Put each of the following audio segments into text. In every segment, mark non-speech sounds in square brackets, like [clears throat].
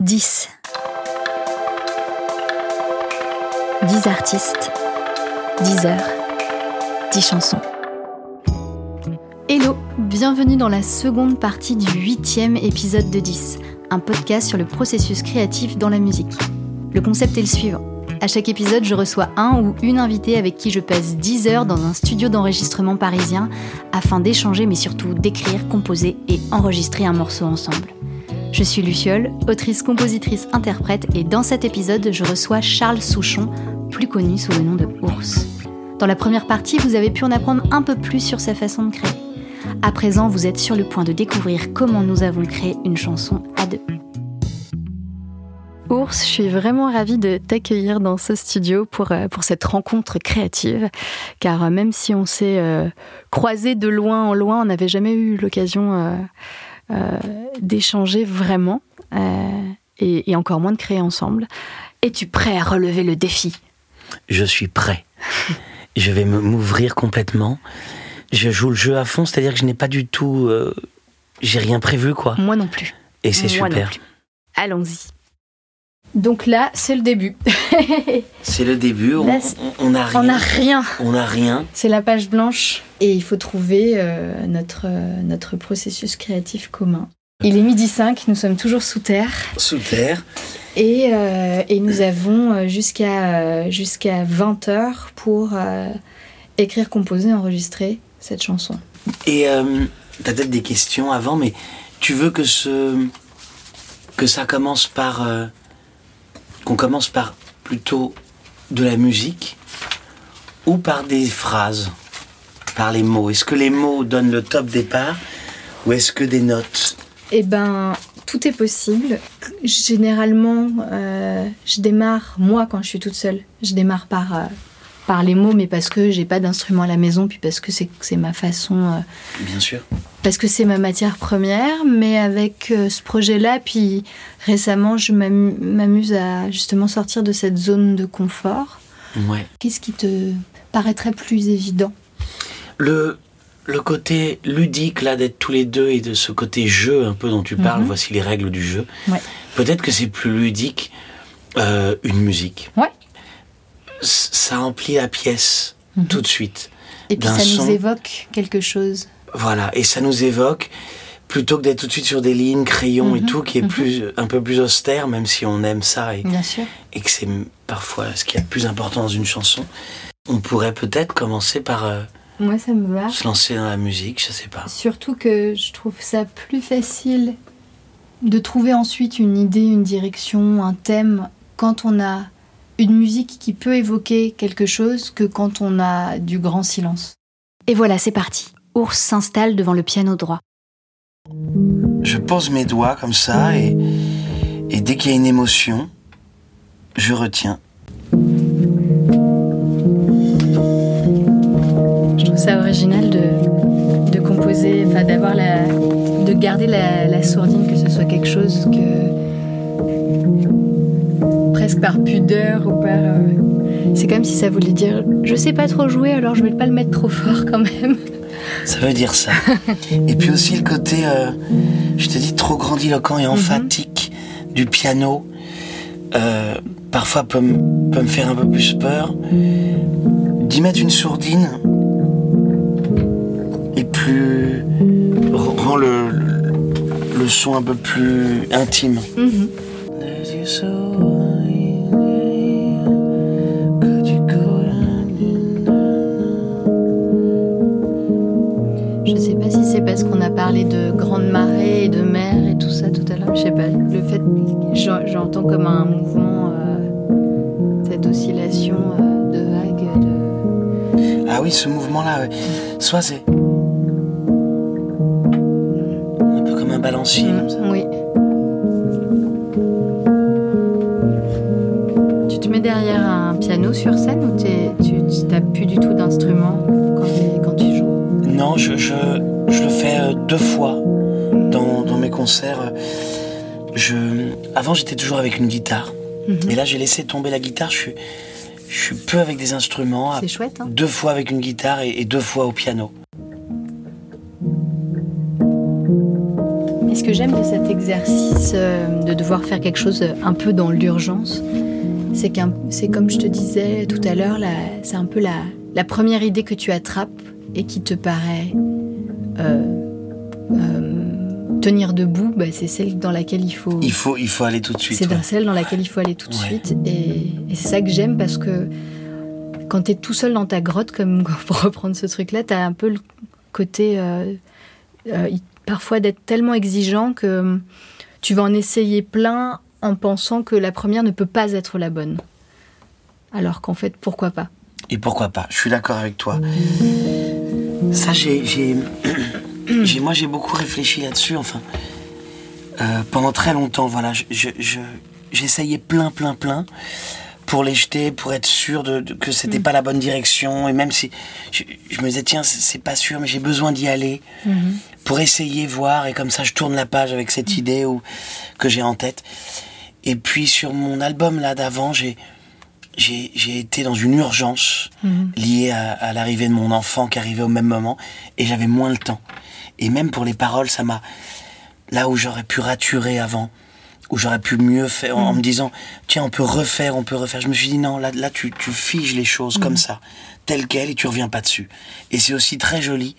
10. 10 artistes, 10 heures, 10 chansons. Hello, bienvenue dans la seconde partie du huitième épisode de 10, un podcast sur le processus créatif dans la musique. Le concept est le suivant. À chaque épisode, je reçois un ou une invitée avec qui je passe 10 heures dans un studio d'enregistrement parisien afin d'échanger mais surtout d'écrire, composer et enregistrer un morceau ensemble. Je suis Luciole, autrice, compositrice, interprète et dans cet épisode, je reçois Charles Souchon, plus connu sous le nom de Ours. Dans la première partie, vous avez pu en apprendre un peu plus sur sa façon de créer. À présent, vous êtes sur le point de découvrir comment nous avons créé une chanson à deux. Ours, je suis vraiment ravie de t'accueillir dans ce studio pour, euh, pour cette rencontre créative, car euh, même si on s'est euh, croisés de loin en loin, on n'avait jamais eu l'occasion d'échanger vraiment, et, et encore moins de créer ensemble. Es-tu prêt à relever le défi? Je suis prêt. [laughs] je vais m'ouvrir complètement. Je joue le jeu à fond, c'est-à-dire que je n'ai pas du tout. euh, j'ai rien prévu, quoi. Moi non plus. Et c'est super. Allons-y. Donc là, c'est le début. [laughs] C'est le début, on Là, on rien. On n'a rien. On n'a rien. C'est la page blanche et il faut trouver euh, notre, euh, notre processus créatif commun. Il est midi 5, nous sommes toujours sous terre Sous terre. et, euh, et nous avons jusqu'à jusqu'à 20h pour écrire, composer, enregistrer cette chanson. Et t'as peut-être des questions avant, mais tu veux que ce. que ça commence par. Qu'on commence par plutôt de la musique ou par des phrases, par les mots Est-ce que les mots donnent le top départ ou est-ce que des notes Eh ben, tout est possible. Généralement, euh, je démarre, moi, quand je suis toute seule, je démarre par, euh, par les mots, mais parce que j'ai pas d'instrument à la maison, puis parce que c'est c'est ma façon, euh, Bien sûr. Parce que c'est ma matière première. Mais avec euh, ce projet-là, puis récemment, je m'amu- m'amuse à justement sortir de cette zone de confort. Ouais. Qu'est-ce qui te paraîtrait plus évident? Le, le côté ludique là d'être tous les deux et de ce côté jeu un peu dont tu parles, Mhm. voici les règles du jeu. Ouais. Peut-être que c'est plus ludique euh, une musique. Ouais. Ça emplit la pièce Mhm. tout de suite. Et puis ça nous évoque quelque chose. Voilà, et ça nous évoque plutôt que d'être tout de suite sur des lignes, crayons et Mhm. tout, qui est Mhm. plus un peu plus austère, même si on aime ça et, Bien sûr. et que c'est parfois ce qui est le plus important dans une chanson. On pourrait peut-être commencer par euh, Moi, ça me va. se lancer dans la musique, je sais pas. Surtout que je trouve ça plus facile de trouver ensuite une idée, une direction, un thème quand on a une musique qui peut évoquer quelque chose que quand on a du grand silence. Et voilà, c'est parti. Ours s'installe devant le piano droit. Je pose mes doigts comme ça et, et dès qu'il y a une émotion, je retiens. Je trouve ça original de, de composer, enfin d'avoir la, de garder la, la sourdine, que ce soit quelque chose que presque par pudeur ou par. euh, c'est comme si ça voulait dire, je sais pas trop jouer, alors je vais pas le mettre trop fort quand même. Ça veut dire ça. et puis aussi le côté, euh, je te dis, trop grandiloquent et emphatique du piano, euh, parfois peut, me- peut me faire un peu plus peur. D'y mettre une sourdine et plus rend le, le, le son un peu plus intime. Mhm. Parlé de grandes marées et de mer et tout ça tout à l'heure. Je sais pas. Le fait, j'en- j'entends comme un mouvement, euh, cette oscillation euh, de vagues. De... Ah oui, ce mouvement-là, ouais. soit c'est un peu comme un balancier. comme ça. Oui. Tu te mets derrière un piano sur scène ou tu n'as plus du tout d'instrument quand, tu joues? Non, je, je, je le fais euh, deux fois dans, dans mes concerts. Je, avant, j'étais toujours avec une guitare. Mhm. Et là, j'ai laissé tomber la guitare. Je suis, je suis peu avec des instruments. C'est chouette, hein Deux fois avec une guitare et, et deux fois au piano. Mais ce que j'aime de cet exercice euh, de devoir faire quelque chose un peu dans l'urgence, c'est qu'un, c'est comme je te disais tout à l'heure, c'est un peu la, la première idée que tu attrapes et qui te paraît euh, euh, tenir debout, bah, c'est celle dans laquelle il faut. Il faut, il faut aller tout de suite. C'est ouais. celle dans laquelle il faut aller tout de Ouais. suite. Et, et c'est ça que j'aime parce que quand tu es tout seul dans ta grotte, comme [laughs] pour reprendre ce truc-là, tu as un peu le côté euh, euh, parfois d'être tellement exigeant que tu vas en essayer plein en pensant que la première ne peut pas être la bonne. Alors qu'en fait, pourquoi pas? Et pourquoi pas? Je suis d'accord avec toi. Ça, j'ai- [clears throat] moi, j'ai beaucoup réfléchi là-dessus. Enfin, Euh, pendant très longtemps, voilà, je, je- je- j'essayais plein, plein, plein pour les jeter, pour être sûr de, de- que c'était pas la bonne direction. Et même si je, je me disais, tiens, c'est, pas sûr, mais j'ai besoin d'y aller pour essayer, voir. Et comme ça, je tourne la page avec cette idée ou, que j'ai en tête. Et puis sur mon album là d'avant, j'ai j'ai été dans une urgence liée à, à l'arrivée de mon enfant qui arrivait au même moment et j'avais moins le temps. Et même pour les paroles, ça m'a là où j'aurais pu raturer avant, où j'aurais pu mieux faire en, en me disant tiens on peut refaire, on peut refaire. Je me suis dit non là là tu tu figes les choses comme ça, telles quelles et tu reviens pas dessus. Et c'est aussi très joli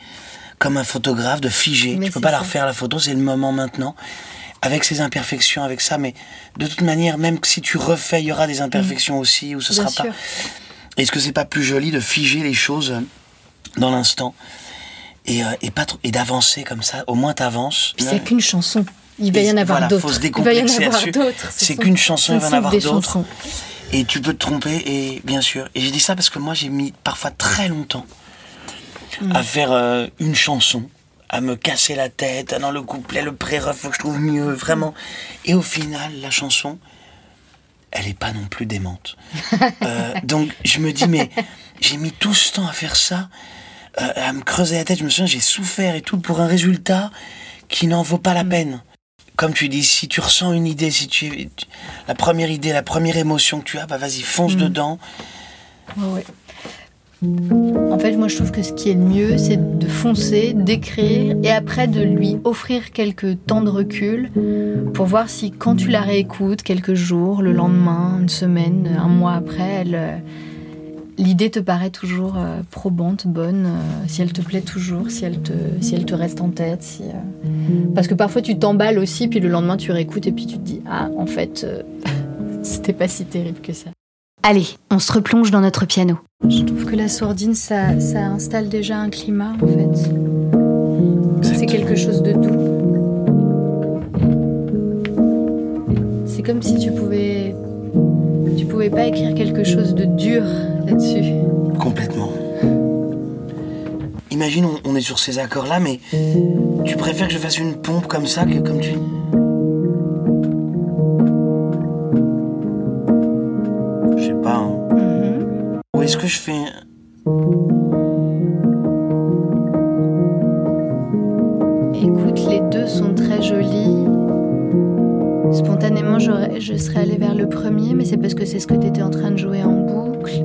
comme un photographe de figer. Mais tu peux pas la refaire la photo, c'est le moment maintenant. Avec ses imperfections, avec ça, mais de toute manière, même si tu refais, il y aura des imperfections aussi, ou ce Bien sera pas. Est-ce que c'est pas plus joli de figer les choses dans l'instant et, euh, et, pas et d'avancer comme ça Au moins t'avances? C'est qu'une chanson. Il va y en avoir voilà, faut d'autres. Il va y en avoir d'autres. Ce C'est qu'une chanson, il va y en avoir d'autres. Et tu peux te tromper, et bien sûr. Et j'ai dit ça parce que moi, j'ai mis parfois très longtemps Mm. à faire euh, une chanson, à me casser la tête, ah non, le couplet, le pré-ref, faut que je trouve mieux, vraiment. Et au final, la chanson, elle est pas non plus démente. [laughs] Euh, donc, je me dis, mais j'ai mis tout ce temps à faire ça, euh, à me creuser la tête. Je me souviens, j'ai souffert et tout pour un résultat qui n'en vaut pas la peine. Comme tu dis, si tu ressens une idée, si tu, la première idée, la première émotion que tu as, bah vas-y, fonce dedans. Ouais, ouais. En fait, moi, je trouve que ce qui est le mieux, c'est de foncer, d'écrire, et après de lui offrir quelques temps de recul pour voir si, quand tu la réécoutes, quelques jours, le lendemain, une semaine, un mois après, euh, l'idée te paraît toujours euh, probante, bonne, euh, si elle te plaît toujours, si elle te, reste en tête. Parce que parfois, tu t'emballes aussi, puis le lendemain, tu réécoutes, et puis tu te dis, ah, en fait, [laughs] c'était pas si terrible que ça. Allez, on se replonge dans notre piano. Je trouve que la sourdine, ça, ça installe déjà un climat, en fait. C'est quelque chose de doux. C'est comme si tu pouvais... Tu pouvais pas écrire quelque chose de dur là-dessus. Complètement. Imagine, on, on est sur ces accords-là, mais tu préfères que je fasse une pompe comme ça que comme tu. Mhm. Ou est-ce que je fais? Écoute, les deux sont très jolis. Spontanément, je serais allée vers le premier, mais c'est parce que c'est ce que tu étais en train de jouer en boucle.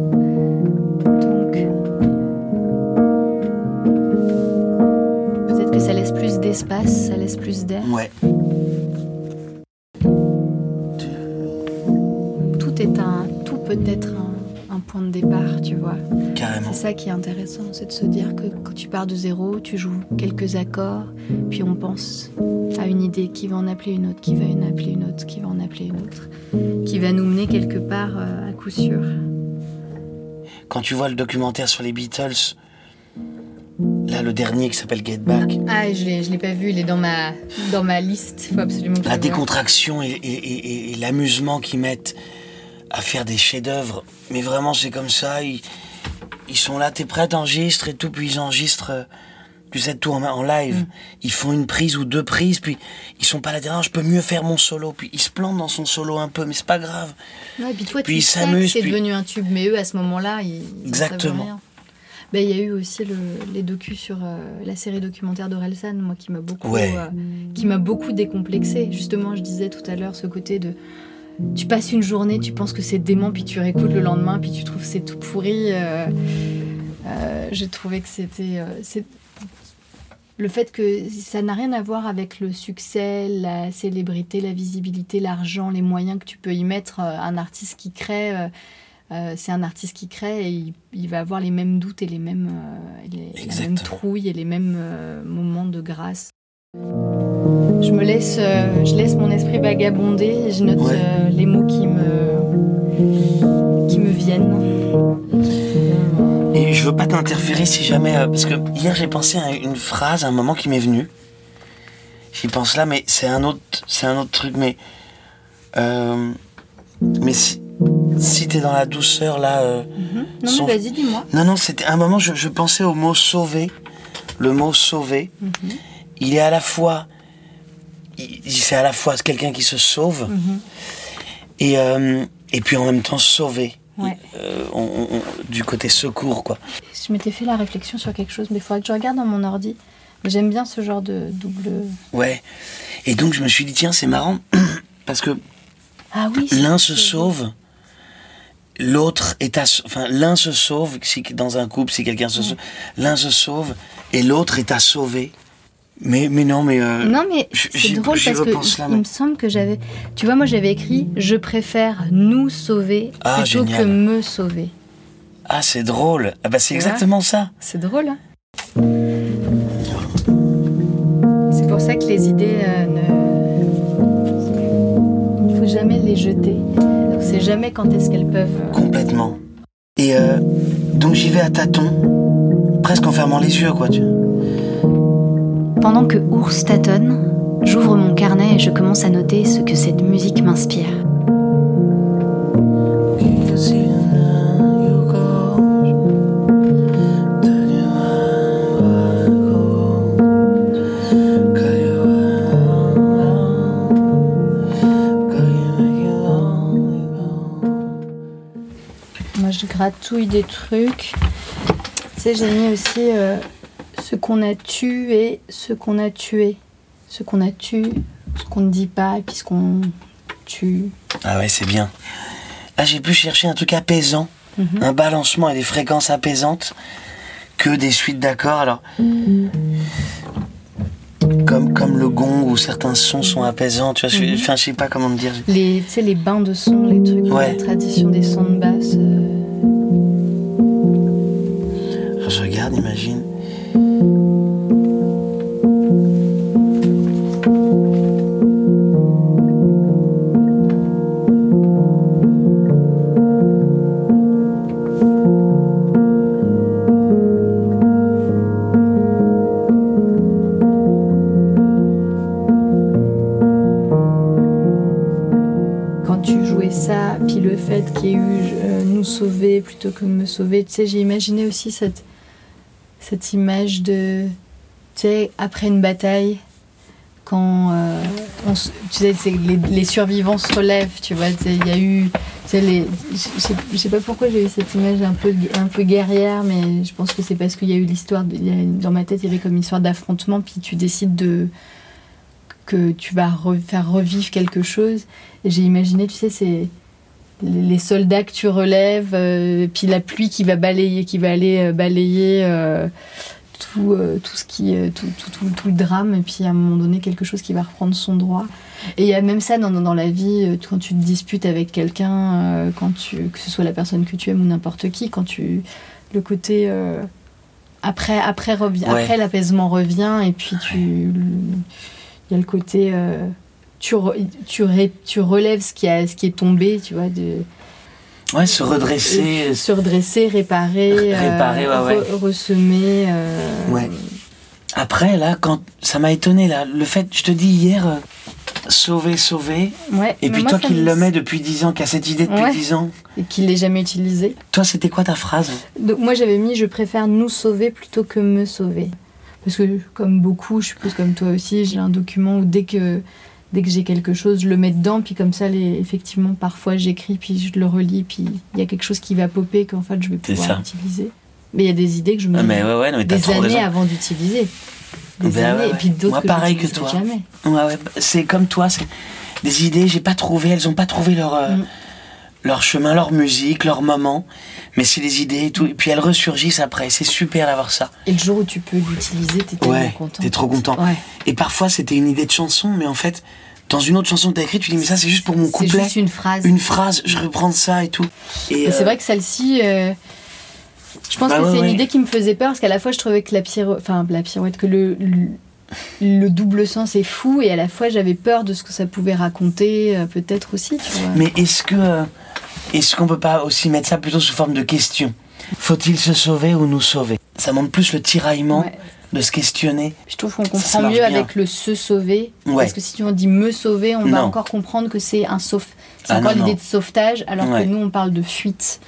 Donc. Peut-être que ça laisse plus d'espace, ça laisse plus d'air. Ouais. Tout est un. Tout peut être un, un point de départ, vois. Carrément. C'est ça qui est intéressant, c'est de se dire que quand tu pars de zéro, tu joues quelques accords, puis on pense à une idée qui va en appeler une autre, qui va en appeler une autre, qui va en appeler une autre, qui va nous mener quelque part euh, à coup sûr. Quand tu vois le documentaire sur les Beatles, là, le dernier qui s'appelle Get Back, Ah, je je l'ai pas vu, il est dans ma, dans ma liste, faut absolument que la décontraction et, et- et- et l'amusement qu'ils mettent à faire des chefs-d'œuvre. Mais vraiment, c'est comme ça. Ils, ils sont là, t'es prêt, t'enregistres et tout, puis ils enregistrent. euh, Tu sais, tout en, en live. Mm. Ils font une prise ou deux prises, puis ils sont pas là, non, je peux mieux faire mon solo. Puis ils se plantent dans son solo un peu, mais c'est pas grave. Ouais, puis toi, Puis tu ils s'amusent, c'est puis- devenu un tube, mais eux, à ce moment-là, ils, ils en Exactement. Ben, Il y a eu aussi le- les docus sur euh, la série documentaire d'Orelsan, moi qui m'a beaucoup, Ouais. euh, qui m'a beaucoup décomplexé. Justement, je disais tout à l'heure ce côté de tu passes une journée, tu penses que c'est dément, puis tu réécoutes le lendemain, puis tu trouves que c'est tout pourri. euh, euh, J'ai trouvé que c'était euh, le fait que ça n'a rien à voir avec le succès, la célébrité, la visibilité, l'argent, les moyens que tu peux y mettre. Euh, un artiste qui crée, euh, c'est un artiste qui crée et il, va avoir les mêmes doutes et les mêmes, les, mêmes trouilles et les mêmes moments de grâce. Je me laisse, je laisse mon esprit vagabonder et je note les mots qui me, qui me viennent. Et je veux pas t'interférer si jamais. Euh, parce que hier j'ai pensé à une phrase, un moment qui m'est venu. J'y pense là, mais c'est un autre, c'est un autre truc. Mais euh, mais si, si t'es dans la douceur là. Euh, mhm. Non mais vas-y, dis-moi. Non non, c'était un moment. Je, pensais au mot sauver. Le mot sauver. Mhm. Il est à la fois. C'est à la fois quelqu'un qui se sauve. Mhm. Et et puis en même temps sauver. Euh, du côté secours, quoi. Je m'étais fait la réflexion sur quelque chose, mais il faudrait que je regarde dans mon ordi. J'aime bien ce genre de double. Ouais. Et donc je me suis dit, tiens, c'est marrant, [clears throat] parce que ah oui, l'un se sauve, l'autre est à. Enfin, l'un se sauve, si, dans un couple, si quelqu'un se sauve, l'un se sauve et l'autre est à sauver. Mais, mais non, mais. Euh, non, mais c'est drôle parce que il me semble que j'avais. Tu vois, moi j'avais écrit Je préfère nous sauver ah, plutôt que me sauver. Ah, c'est drôle. Ah, bah c'est exactement ça. C'est drôle, hein C'est pour ça que les idées euh, ne. Il ne faut jamais les jeter. On sait jamais quand est-ce qu'elles peuvent. Euh, Complètement. Et donc j'y vais à tâtons, presque en fermant les yeux, quoi. Tu... Pendant que Ours tâtonne, j'ouvre mon carnet et je commence à noter ce que cette musique m'inspire. Moi je gratouille des trucs. Tu sais, j'ai mis aussi euh, ce qu'on a tué, ce qu'on a tué, ce qu'on a tué, ce qu'on ne dit pas, et puis ce qu'on tue. Ah ouais, c'est bien. Là, j'ai pu chercher un truc apaisant, mhm. un balancement et des fréquences apaisantes, que des suites d'accords. Alors, comme, comme le gong où certains sons sont apaisants, tu vois, je, mhm. enfin, je sais pas comment te dire. Les, tu sais, les bains de son, les trucs de la tradition des sons de basse. Euh. je regarde, imagine. Plutôt que me sauver. Tu sais, j'ai imaginé aussi cette, cette image de, tu sais, après une bataille, quand euh, tu sais, les, les, survivants se relèvent, tu vois, il y a eu, je sais pas pourquoi j'ai eu cette image un peu, un peu guerrière, mais je pense que c'est parce qu'il y a eu l'histoire, dans ma tête, il y avait comme une histoire d'affrontement, puis tu décides de que tu vas faire revivre quelque chose. Et j'ai imaginé, tu sais, c'est les soldats que tu relèves, euh, puis la pluie qui va balayer, qui va aller euh, balayer euh, tout, tout ce qui, tout, tout, tout, le drame, et puis à un moment donné quelque chose qui va reprendre son droit. Et il y a même ça dans, dans la vie, quand tu te disputes avec quelqu'un, quand tu, que ce soit la personne que tu aimes ou n'importe qui, quand tu, le côté après, après, après l'apaisement revient, et puis tu, il y a le côté tu, tu, tu, relèves ce qui, a, ce qui est tombé, tu vois. De, ouais, se redresser. Se redresser, réparer. Euh, réparer, ouais, ouais. ressemer. Euh, ouais. Après, là, quand ça m'a étonné, là, le fait, je te dis hier, euh, sauver, sauver. Ouais, et puis toi qui le mets depuis 10 ans, qui a cette idée depuis 10 ans. Et qui ne l'ait jamais utilisé. Toi, c'était quoi ta phrase? Donc, Moi, j'avais mis je préfère nous sauver plutôt que me sauver. Parce que, comme beaucoup, je suppose comme toi aussi, j'ai un document où dès que dès que j'ai quelque chose, je le mets dedans, puis comme ça, les, effectivement, parfois j'écris, puis je le relis, puis il y a quelque chose qui va popper qu'en fait je vais pouvoir utiliser. Mais il y a des idées que je me ah, des années avant d'utiliser. Des ben années, et puis d'autres que pareil que toi. Jamais. c'est comme toi, des idées, j'ai pas trouvé, elles ont pas trouvé leur. Mm. Leur chemin, leur musique, leur moment, mais c'est les idées et tout. Et puis elles ressurgissent après. C'est super d'avoir ça. Et le jour où tu peux l'utiliser, t'es tellement Ouais, content. t'es trop content. Ouais. Et parfois, c'était une idée de chanson, mais en fait, dans une autre chanson que t'as écrite, tu dis, mais ça, c'est juste pour mon C'est couplet. juste une phrase. Une phrase, je reprends ça et tout. Et, Et c'est euh, vrai que celle-ci, euh, je pense Bah que ouais, c'est une idée qui me faisait peur parce qu'à la fois je trouvais que la pirouette, enfin la pirouette, que le, le, le double sens est fou et à la fois j'avais peur de ce que ça pouvait raconter, euh, peut-être aussi, tu vois. Mais est-ce que euh, est-ce qu'on peut pas aussi mettre ça plutôt sous forme de question? Faut-il se sauver ou nous sauver? Ça montre plus le tiraillement Ouais. de se questionner. Je trouve qu'on Ça, ça comprend mieux bien. avec le se sauver. Ouais. Parce que si on dit me sauver, on va encore comprendre que c'est un sauf. C'est Ah, encore l'idée de sauvetage, alors Ouais. que nous on parle de fuite.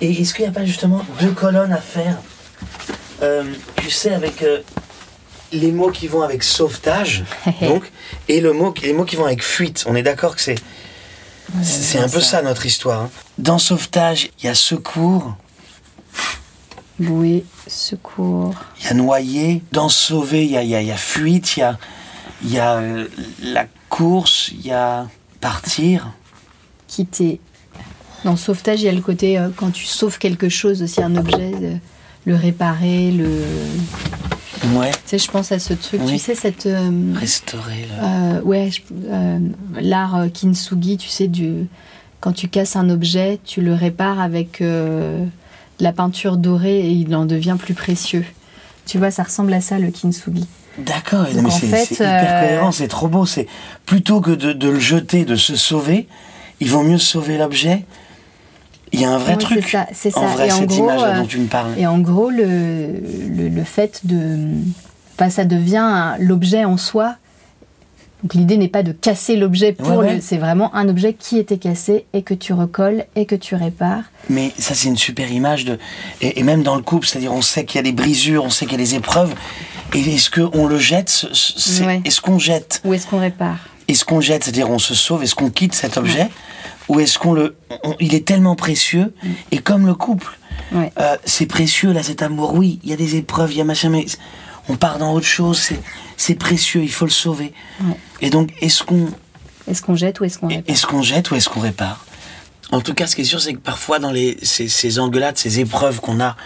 Et est-ce qu'il n'y a pas justement deux colonnes à faire? Euh, Tu sais, avec euh, les mots qui vont avec sauvetage, [laughs] donc, et le mot, les mots qui vont avec fuite. On est d'accord que c'est c'est un peu ça notre histoire. hein. Dans sauvetage, il y a secours, Bouée, secours. il y a noyer. Dans sauver, il y a, y a- y a fuite, il y a, il y a euh, la course, il y a partir. quitter. Dans sauvetage, il y a le côté euh, quand tu sauves quelque chose, aussi un objet, euh, le réparer, le. Ouais, Tu sais, je pense à ce truc, Oui. tu sais, cette. euh, restaurer. le- euh, ouais, euh, l'art kintsugi, tu sais, du, quand tu casses un objet, tu le répares avec de la peinture dorée et il en devient plus précieux. Tu vois, ça ressemble à ça, le kintsugi. D'accord, mais en c'est hyper cohérent, c'est trop beau. C'est plutôt que de, de le jeter, de se sauver, il vaut mieux sauver l'objet. Il y a un vrai truc. C'est ça, c'est En ça. vrai, et cette gros, image euh, dont tu me parles. Et en gros, le, le, le fait de. Enfin, ça devient l'objet en soi. Donc l'idée n'est pas de casser l'objet pour Ouais. C'est vraiment un objet qui était cassé et que tu recolles et que tu répares. Mais ça, c'est une super image de. Et, et même dans le couple, c'est-à-dire, on sait qu'il y a des brisures, on sait qu'il y a des épreuves. Et est-ce qu'on le jette Ouais. Est-ce qu'on jette Où est-ce qu'on répare? Est-ce qu'on jette, c'est-à-dire on se sauve, est-ce qu'on quitte cet objet? Ou est-ce qu'on le. on- il est tellement précieux, et comme le couple, Ouais. euh, c'est précieux là cet amour, oui, il y a des épreuves, il y a machin, mais on part dans autre chose, c'est, précieux, il faut le sauver. Ouais. Et donc, est-ce qu'on, Est-ce qu'on jette ou est-ce qu'on répare est-ce qu'on jette ou est-ce qu'on répare? En tout cas, ce qui est sûr, c'est que parfois, dans les, ces, ces engueulades, ces épreuves qu'on a,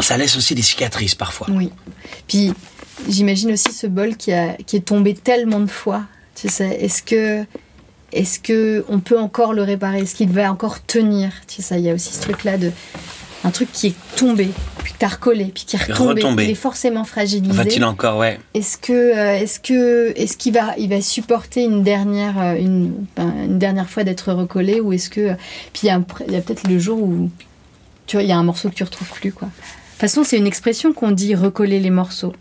ça laisse aussi des cicatrices parfois. Oui. Puis j'imagine aussi ce bol qui, a, qui est tombé tellement de fois. Tu sais, est-ce que. Est-ce que on peut encore le réparer? Est-ce qu'il va encore tenir? Tu sais, il y a aussi ce truc-là de un truc qui est tombé, puis que t'as recollé, puis qui est retombé. Retombé. Il est forcément fragilisé. Va-t-il encore, ouais. Est-ce que, euh, est-ce que, est-ce qu'il va, il va supporter une dernière, euh, une, ben, une dernière fois d'être recollé, ou est-ce que, puis il y a, peut-être le jour où, tu vois, il y a un morceau que tu retrouves plus, quoi. De toute façon, c'est une expression qu'on dit recoller les morceaux. Tu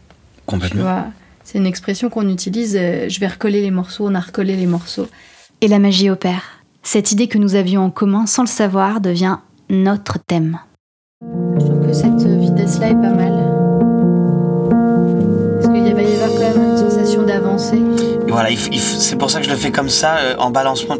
Complètement. vois, c'est une expression qu'on utilise. euh, je vais recoller les morceaux, on a recollé les morceaux. Et la magie opère. Cette idée que nous avions en commun sans le savoir devient notre thème. Je trouve que cette vitesse-là est pas mal. Parce qu'il va y avoir quand même une sensation d'avancée. Et voilà, c'est pour ça que je le fais comme ça, euh, en balancement.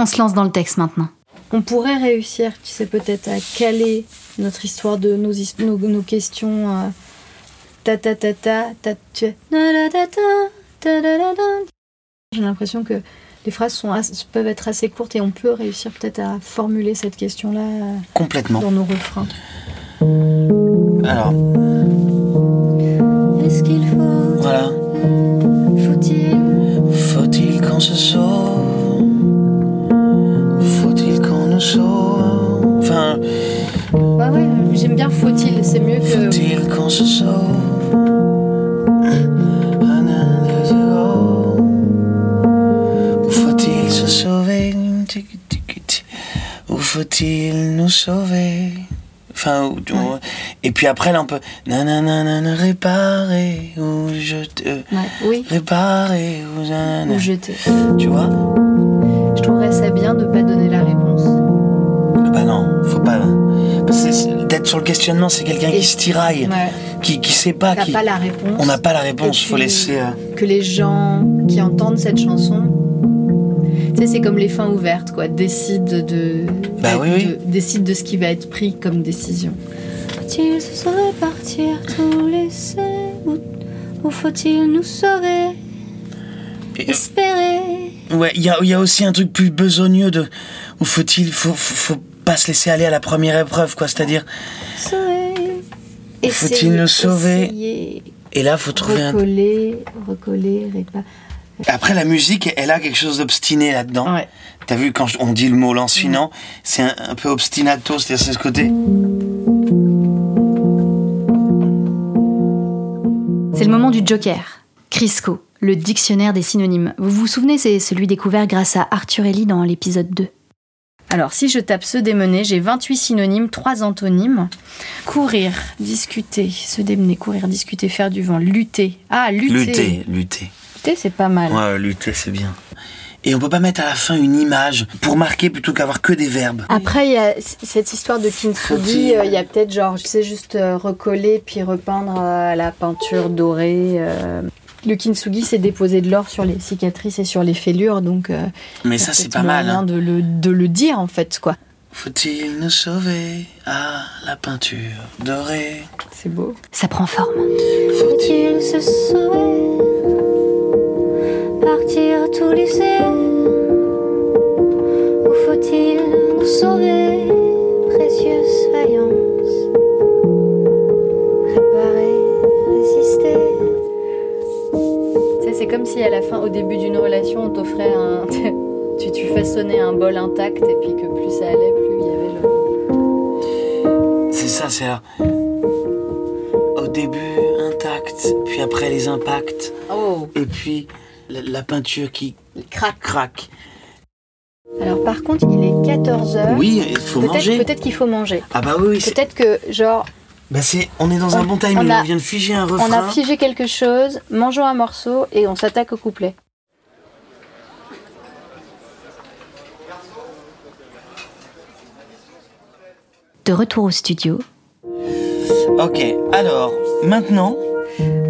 On se lance dans le texte maintenant. On pourrait réussir, tu sais, peut-être à caler notre histoire de nos, his- nos, nos questions. euh, ta ta ta ta ta tu-. J'ai l'impression que les phrases sont peuvent être assez courtes et on peut réussir peut-être à formuler cette question-là euh, Complètement. dans nos refrains. Alors, Est-ce qu'il faut, voilà. faut-il Faut-il qu'on se sauve bien faut-il, c'est mieux que. Faut-il qu'on se sauve faut-il nous sauver? Enfin, ou, et puis après, là, on peut nanana, réparer ou jeter. Ouais, oui. Réparer ou, nanana. ou jeter. Tu vois? Je trouverais ça bien de ne pas donner la réponse. Ah bah non, faut pas. Sur le questionnement, c'est quelqu'un qui se tiraille, qui, qui sait pas. qui... pas la réponse. On n'a pas la réponse, faut laisser. Euh, que les gens qui entendent cette chanson tu sais, c'est comme les fins ouvertes, quoi. Décide de, bah oui, décide de ce qui va être pris comme décision. Faut-il se sauver, partir, tout laisser Ou, faut-il nous sauver? Espérer Ouais, il y a, y a, aussi un truc plus besogneux de. Ou faut-il. Faut, faut, pas se laisser aller à la première épreuve, quoi. C'est-à-dire. Faut-il nous sauver Et là, faut trouver recoller, un. Recoller, recoller, après, la musique, elle a quelque chose d'obstiné là-dedans. Ouais. T'as vu, quand on dit le mot lancinant, c'est un, peu obstinato, c'est-à-dire c'est ce côté. C'est le moment du Joker. Crisco, le dictionnaire des synonymes. Vous vous souvenez, c'est celui découvert grâce à Arthur Ellie dans l'épisode 2. Alors, si je tape se démener, j'ai 28 synonymes, 3 antonymes. Courir, discuter, se démener, courir, discuter, faire du vent, lutter. Ah, lutter. Lutter, lutter. Lutter, c'est pas mal. Ouais, lutter, c'est bien. Et on peut pas mettre à la fin une image pour marquer plutôt qu'avoir que des verbes. Après, il y a cette histoire de kintsugi, euh, il y a peut-être genre, je sais, juste euh, recoller puis repeindre à la peinture dorée. Euh. Le kintsugi, c'est déposer de l'or sur les cicatrices et sur les fêlures, donc. Mais ça, c'est pas mal. Hein. De, le, de le dire, en fait, quoi. Faut-il nous sauver à la peinture dorée? C'est beau. Ça prend forme. Faut-il se sauver? Partir tout laisser Ou faut-il nous sauver, précieuse faïence c'est comme si à la fin, au début d'une relation, on t'offrait un. [laughs] tu, tu façonnais un bol intact et puis que plus ça allait, plus il y avait le. C'est ça, c'est au début intact, puis après les impacts. Oh. Et puis la, peinture qui craque. craque. Alors par contre, il est 14h. Oui, il faut manger. Peut-être qu'il faut manger. Ah bah oui, Peut-être que genre bah c'est, on est dans un bon timing, on, vient de figer un refrain. On a figé quelque chose, mangeons un morceau et on s'attaque au couplet. De retour au studio. Ok, alors maintenant,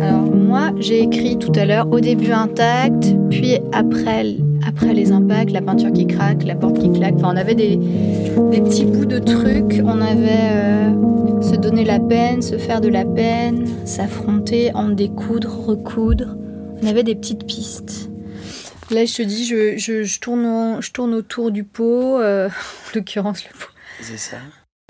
alors moi, j'ai écrit tout à l'heure au début intact, puis après, après les impacts, la peinture qui craque, la porte qui claque. Enfin, on avait des, petits bouts de trucs. On avait euh, se donner la peine, se faire de la peine, s'affronter, en découdre, recoudre. On avait des petites pistes. Là, je te dis, je, tourne, je tourne autour du pot, euh, [laughs] en l'occurrence le pot. C'est ça.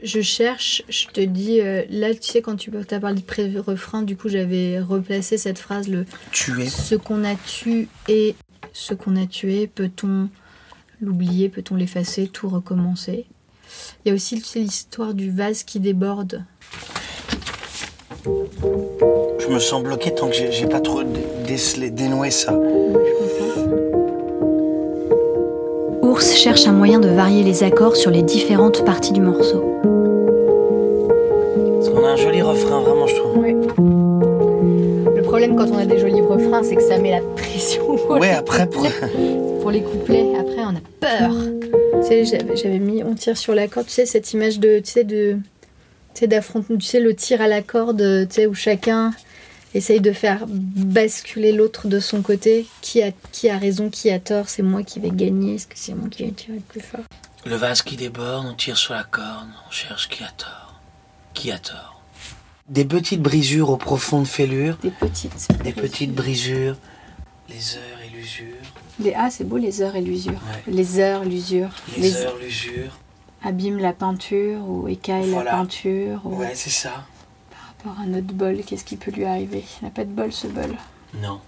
Je cherche, je te dis, euh, là, tu sais, quand tu as parlé de pré-refrain, du coup, j'avais replacé cette phrase, le tuer. Ce qu'on a tué et ce qu'on a tué, peut-on l'oublier, peut-on l'effacer, tout recommencer? Il y a aussi l'histoire du vase qui déborde. Je me sens bloqué tant que j'ai pas trop décelé, dénoué ça. Ours cherche un moyen de varier les accords sur les différentes parties du morceau. Parce qu'on a un joli refrain, vraiment, je trouve. Oui. Le problème quand on a des jolis refrains, c'est que ça met la pression. Ouais, après pour... [laughs] pour les couplets, après on a peur. Tu sais, j'avais mis on tire sur la corde, tu sais, cette image de, tu sais, de, tu sais, d'affrontement, tu sais, le tir à la corde, tu sais, où chacun essaye de faire basculer l'autre de son côté. Qui a, qui a raison, qui a tort? C'est moi qui vais gagner Est-ce que c'est moi qui vais tirer le plus fort? Le vase qui déborde, on tire sur la corde, on cherche qui a tort. Qui a tort Des petites brisures au profond de fêlure. Des petites. Des petites brisures. Les heures et l'usure. Les... Ah, c'est beau, les heures et l'usure. Les heures, l'usure. Les, heures, l'usure. Abîme la peinture ou écaille la peinture. Ouais, c'est ça un notre bol, qu'est-ce qui peut lui arriver? Il n'a pas de bol ce bol. Non.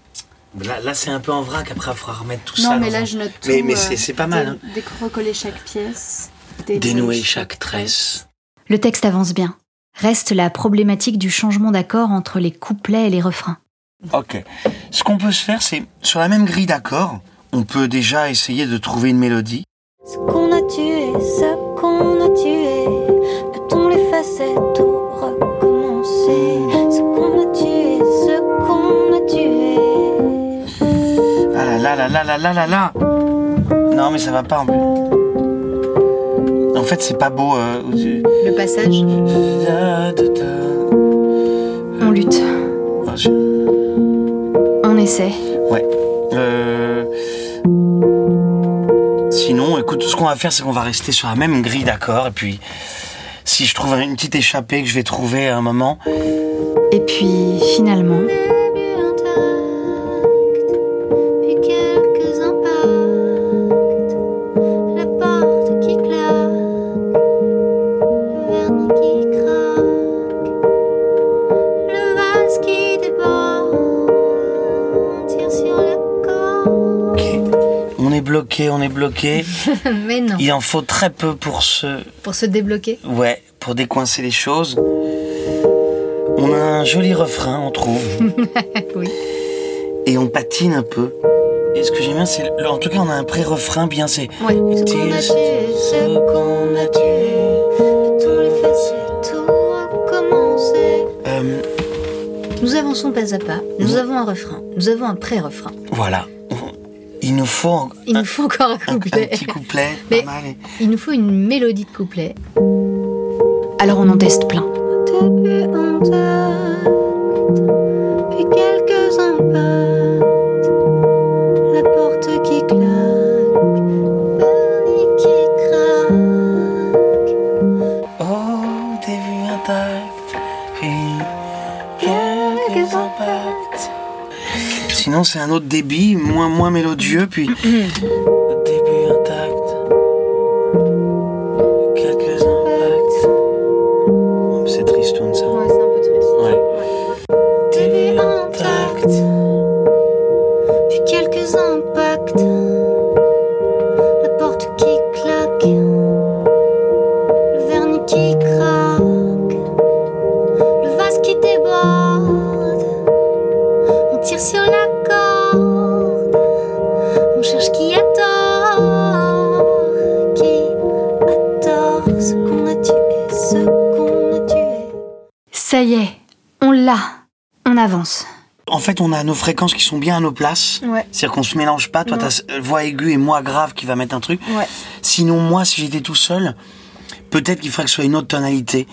Là, là c'est un peu en vrac, après il faudra remettre tout ça. Non, mais là je note tout. Mais, mais c'est euh, pas mal. Hein. Décoller chaque pièce. Dénouer, chaque tresse. Le texte avance bien. Reste la problématique du changement d'accord entre les couplets et les refrains. Ok. Ce qu'on peut se faire, c'est sur la même grille d'accords, on peut déjà essayer de trouver une mélodie. Ce qu'on a tué, ce qu'on a tué ah là là là là là là là Non mais ça va pas en plus. En fait c'est pas beau. Euh... Le passage. Euh, On lutte. Ah, On essaie. Ouais. Sinon, écoute, tout ce qu'on va faire, c'est qu'on va rester sur la même grille d'accord et puis si je trouve une petite échappée que je vais trouver à un moment, Et puis finalement, [laughs] mais non, Il en faut très peu pour se. pour se débloquer. Ouais, pour décoincer les choses. On a un joli refrain, on trouve. [laughs] Oui. Et on patine un peu. Et ce que j'aime bien, c'est. En tout cas, on a un pré-refrain bien, c'est. Ouais. Ce qu'on a tué, ce qu'on a tué, tout tout recommencer. Euh, Nous avançons pas à pas, nous avons un refrain, nous avons un pré-refrain. voilà. Il nous faut un, Il nous faut encore un un- un couplet. petit couplet, Mais- pas mal. et- Il nous faut une mélodie de couplet. Alors on en teste plein. C'est un autre débit, moins, moins mélodieux, puis [clears throat] y est, on l'a. On avance. En fait, on a nos fréquences qui sont bien à nos places. Ouais. C'est-à-dire qu'on se mélange pas. Toi, Non. t'as voix aiguë et moi grave qui va mettre un truc. Ouais. Sinon, moi, si j'étais tout seul, peut-être qu'il faudrait que ce soit une autre tonalité.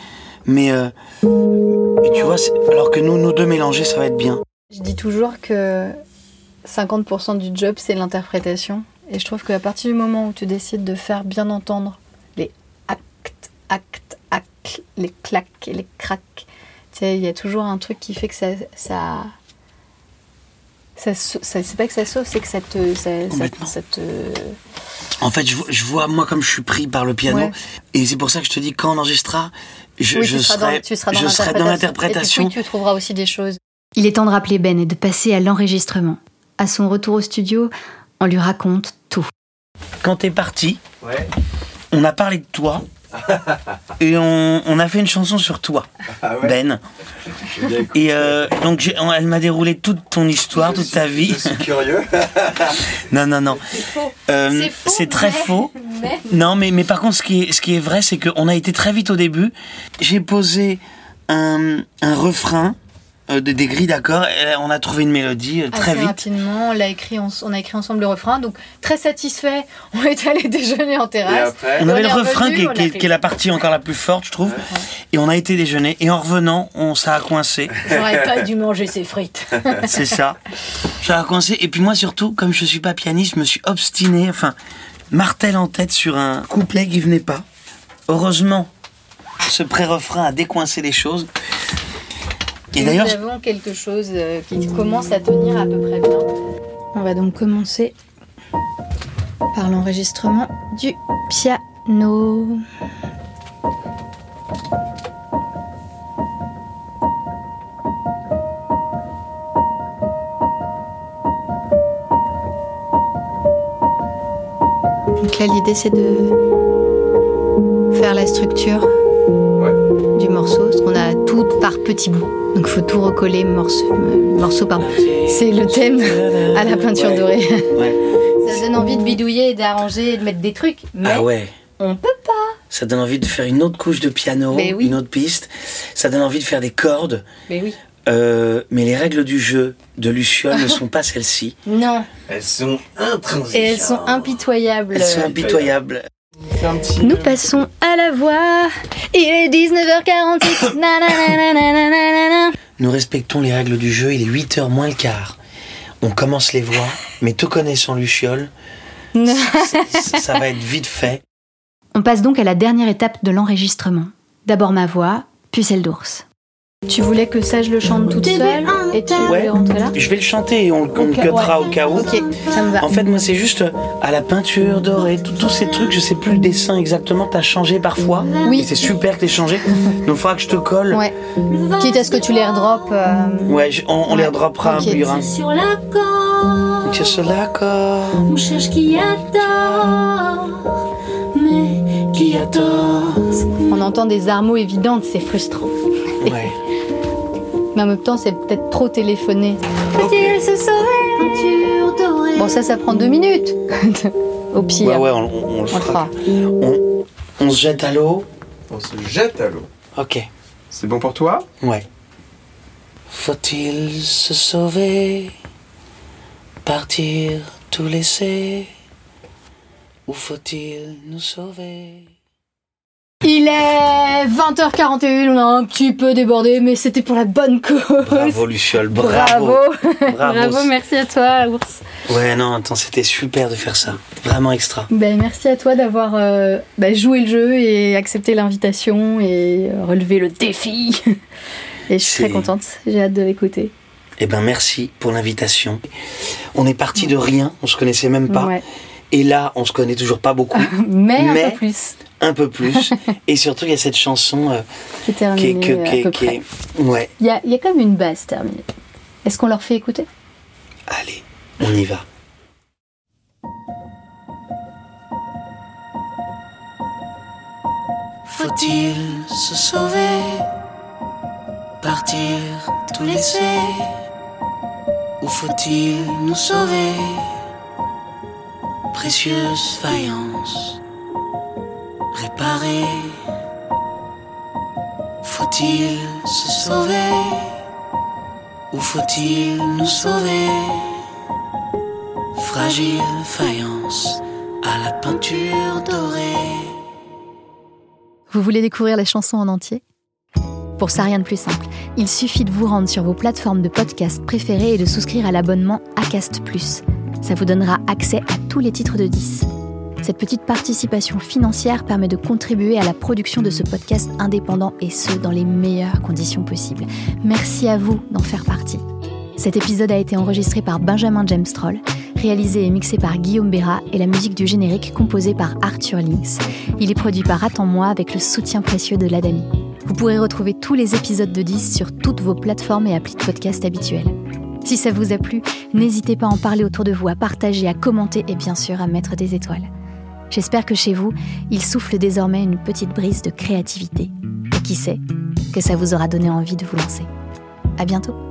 Mais, euh, et tu vois, alors que nous, nous deux mélangés, ça va être bien. Je dis toujours que 50% du job, c'est l'interprétation. Et je trouve qu'à partir du moment où tu décides de faire bien entendre les actes, actes, actes, les claques et les craques, tu il y a toujours un truc qui fait que ça. ça ça, sau- ça- c'est pas que ça sauve, c'est que ça te. Ça, ça- Complètement. ça te En fait, je, vois- je vois, moi, comme je suis pris par le piano. Ouais. Et c'est pour ça que je te dis, quand on enregistrera, je, Oui, je tu seras dans- serai, tu seras dans je serai dans l'interprétation. Et puis, oui, tu trouveras aussi des choses. Il est temps de rappeler Ben et de passer à l'enregistrement. À son retour au studio, on lui raconte tout. Quand t'es parti, Ouais. on a parlé de toi. Et on, on a fait une chanson sur toi, Ah ouais Ben. Et euh, donc, elle m'a déroulé toute ton histoire, toute ta vie. Je suis curieux. [laughs] Non, non, non. Euh, C'est faux, c'est très mais- faux. mais- Non, mais, mais par contre, ce qui est, ce qui est vrai, c'est qu'on a été très vite au début. J'ai posé un, un refrain, euh, des, des grilles d'accords, et on a trouvé une mélodie euh, très assez vite. rapidement. On, l'a écrit, en- on a écrit ensemble le refrain, donc très satisfait. [laughs] On est allé déjeuner en Et terrasse. après, On on avait le refrain revenu, qui, est- on a qui est, fait- qui est la partie encore la plus forte, je trouve. Et on a été déjeuner. Et en revenant, on ça a coincé. [laughs] J'aurais pas dû manger ces frites. [laughs] C'est ça. Ça a coincé. Et puis moi, surtout, comme je suis pas pianiste, je me suis obstiné, enfin, martel en tête sur un couplet qui venait pas. Heureusement, ce pré-refrain a décoincé les choses. Et d'ailleurs, nous avons quelque chose euh, qui commence à tenir à peu près bien. On va donc commencer par l'enregistrement du piano. Donc là, l'idée c'est de faire la structure du morceau, qu'on a tout par petits bouts. Donc faut tout recoller morceau, euh, morceau par morceau. C'est le thème à la peinture Ouais. dorée. Ouais. [laughs] Ça donne envie de bidouiller, d'arranger, de mettre des trucs, mais Ah ouais. on peut pas. Ça donne envie de faire une autre couche de piano, oui. une autre piste. Ça donne envie de faire des cordes. Mais oui. Euh, mais les règles du jeu de Luciole ne sont pas celles-ci. [laughs] Non. Elles sont intransigeantes. Et elles sont impitoyables. Elles sont impitoyables. Fais un petit. Nous passons à la voix. Il est 19h46. Nanananananana. Nous respectons les règles du jeu, il est 8h moins le quart. On commence les voix, mais te connaissant Luciole, ça, ça va être vite fait. On passe donc à la dernière étape de l'enregistrement. D'abord ma voix, puis celle d'ours. Tu voulais que ça, je le chante toute seule et tu Ouais. là Je vais le chanter et on, on le ouais. au cas où. Ok, ça me va. En fait, moi, c'est juste euh, à la peinture dorée, tous ces trucs, je sais plus le dessin exactement, t'as changé parfois. Oui. Et c'est super que t'aies changé. [laughs] Donc, il faudra que je te colle. Ouais. Quitte à ce que tu les redroppes. euh, Ouais, on, on les redroppera un burin. Sur l'accord, Tu es l'accord. on cherche qui a tort. Mais qui a tort On entend des armes évidentes, c'est frustrant. Ouais. [laughs] Mais en même temps, c'est peut-être trop téléphoné. Faut-il se sauver Peinture dorée. Bon, ça, ça prend deux minutes. [laughs] Au pire, Ouais, ouais, on, on- on le fera. fera. On, on se jette à l'eau. On se jette à l'eau. Ok. C'est bon pour toi? Ouais. Faut-il se sauver? Partir tout laisser? Ou faut-il nous sauver? Il est 20h41, on a un petit peu débordé, mais c'était pour la bonne cause. Bravo Luciole, bravo. Bravo. Merci à toi, ours. Ouais, non, attends, c'était super de faire ça. Vraiment extra. Ben, merci à toi d'avoir euh, ben, joué le jeu et accepté l'invitation et euh, relevé le défi. Et je suis très contente, j'ai hâte de l'écouter. Eh ben merci pour l'invitation. On est parti de rien, on se connaissait même pas. Ouais. Et là, on se connaît toujours pas beaucoup, Mais, [laughs] Mais- un peu plus, un peu plus. [laughs] Et surtout, il y a cette chanson euh, qui est qui est... terminée à qui peu qui près. est- Ouais, Il y a, il y a comme une base terminée. Est-ce qu'on leur fait écouter? Allez, on y va. Faut-il se sauver? Partir tout laisser? Ou faut-il nous sauver? Précieuse faïence Réparer Faut-il se sauver? Ou faut-il nous sauver? Fragile faïence à la peinture dorée Vous voulez découvrir les chansons en entier? Pour ça, rien de plus simple. Il suffit de vous rendre sur vos plateformes de podcast préférées et de souscrire à l'abonnement ACAST. Ça vous donnera accès à tous les titres de 10. Cette petite participation financière permet de contribuer à la production de ce podcast indépendant et ce, dans les meilleures conditions possibles. Merci à vous d'en faire partie. Cet épisode a été enregistré par Benjamin James Troll, réalisé et mixé par Guillaume Béra et la musique du générique composée par Arthur Links. Il est produit par Attends-moi avec le soutien précieux de l'Adami. Vous pourrez retrouver tous les épisodes de 10 sur toutes vos plateformes et applis de podcast habituelles. Si ça vous a plu, n'hésitez pas à en parler autour de vous, à partager, à commenter et bien sûr à mettre des étoiles. J'espère que chez vous, il souffle désormais une petite brise de créativité. Et qui sait, que ça vous aura donné envie de vous lancer. À bientôt!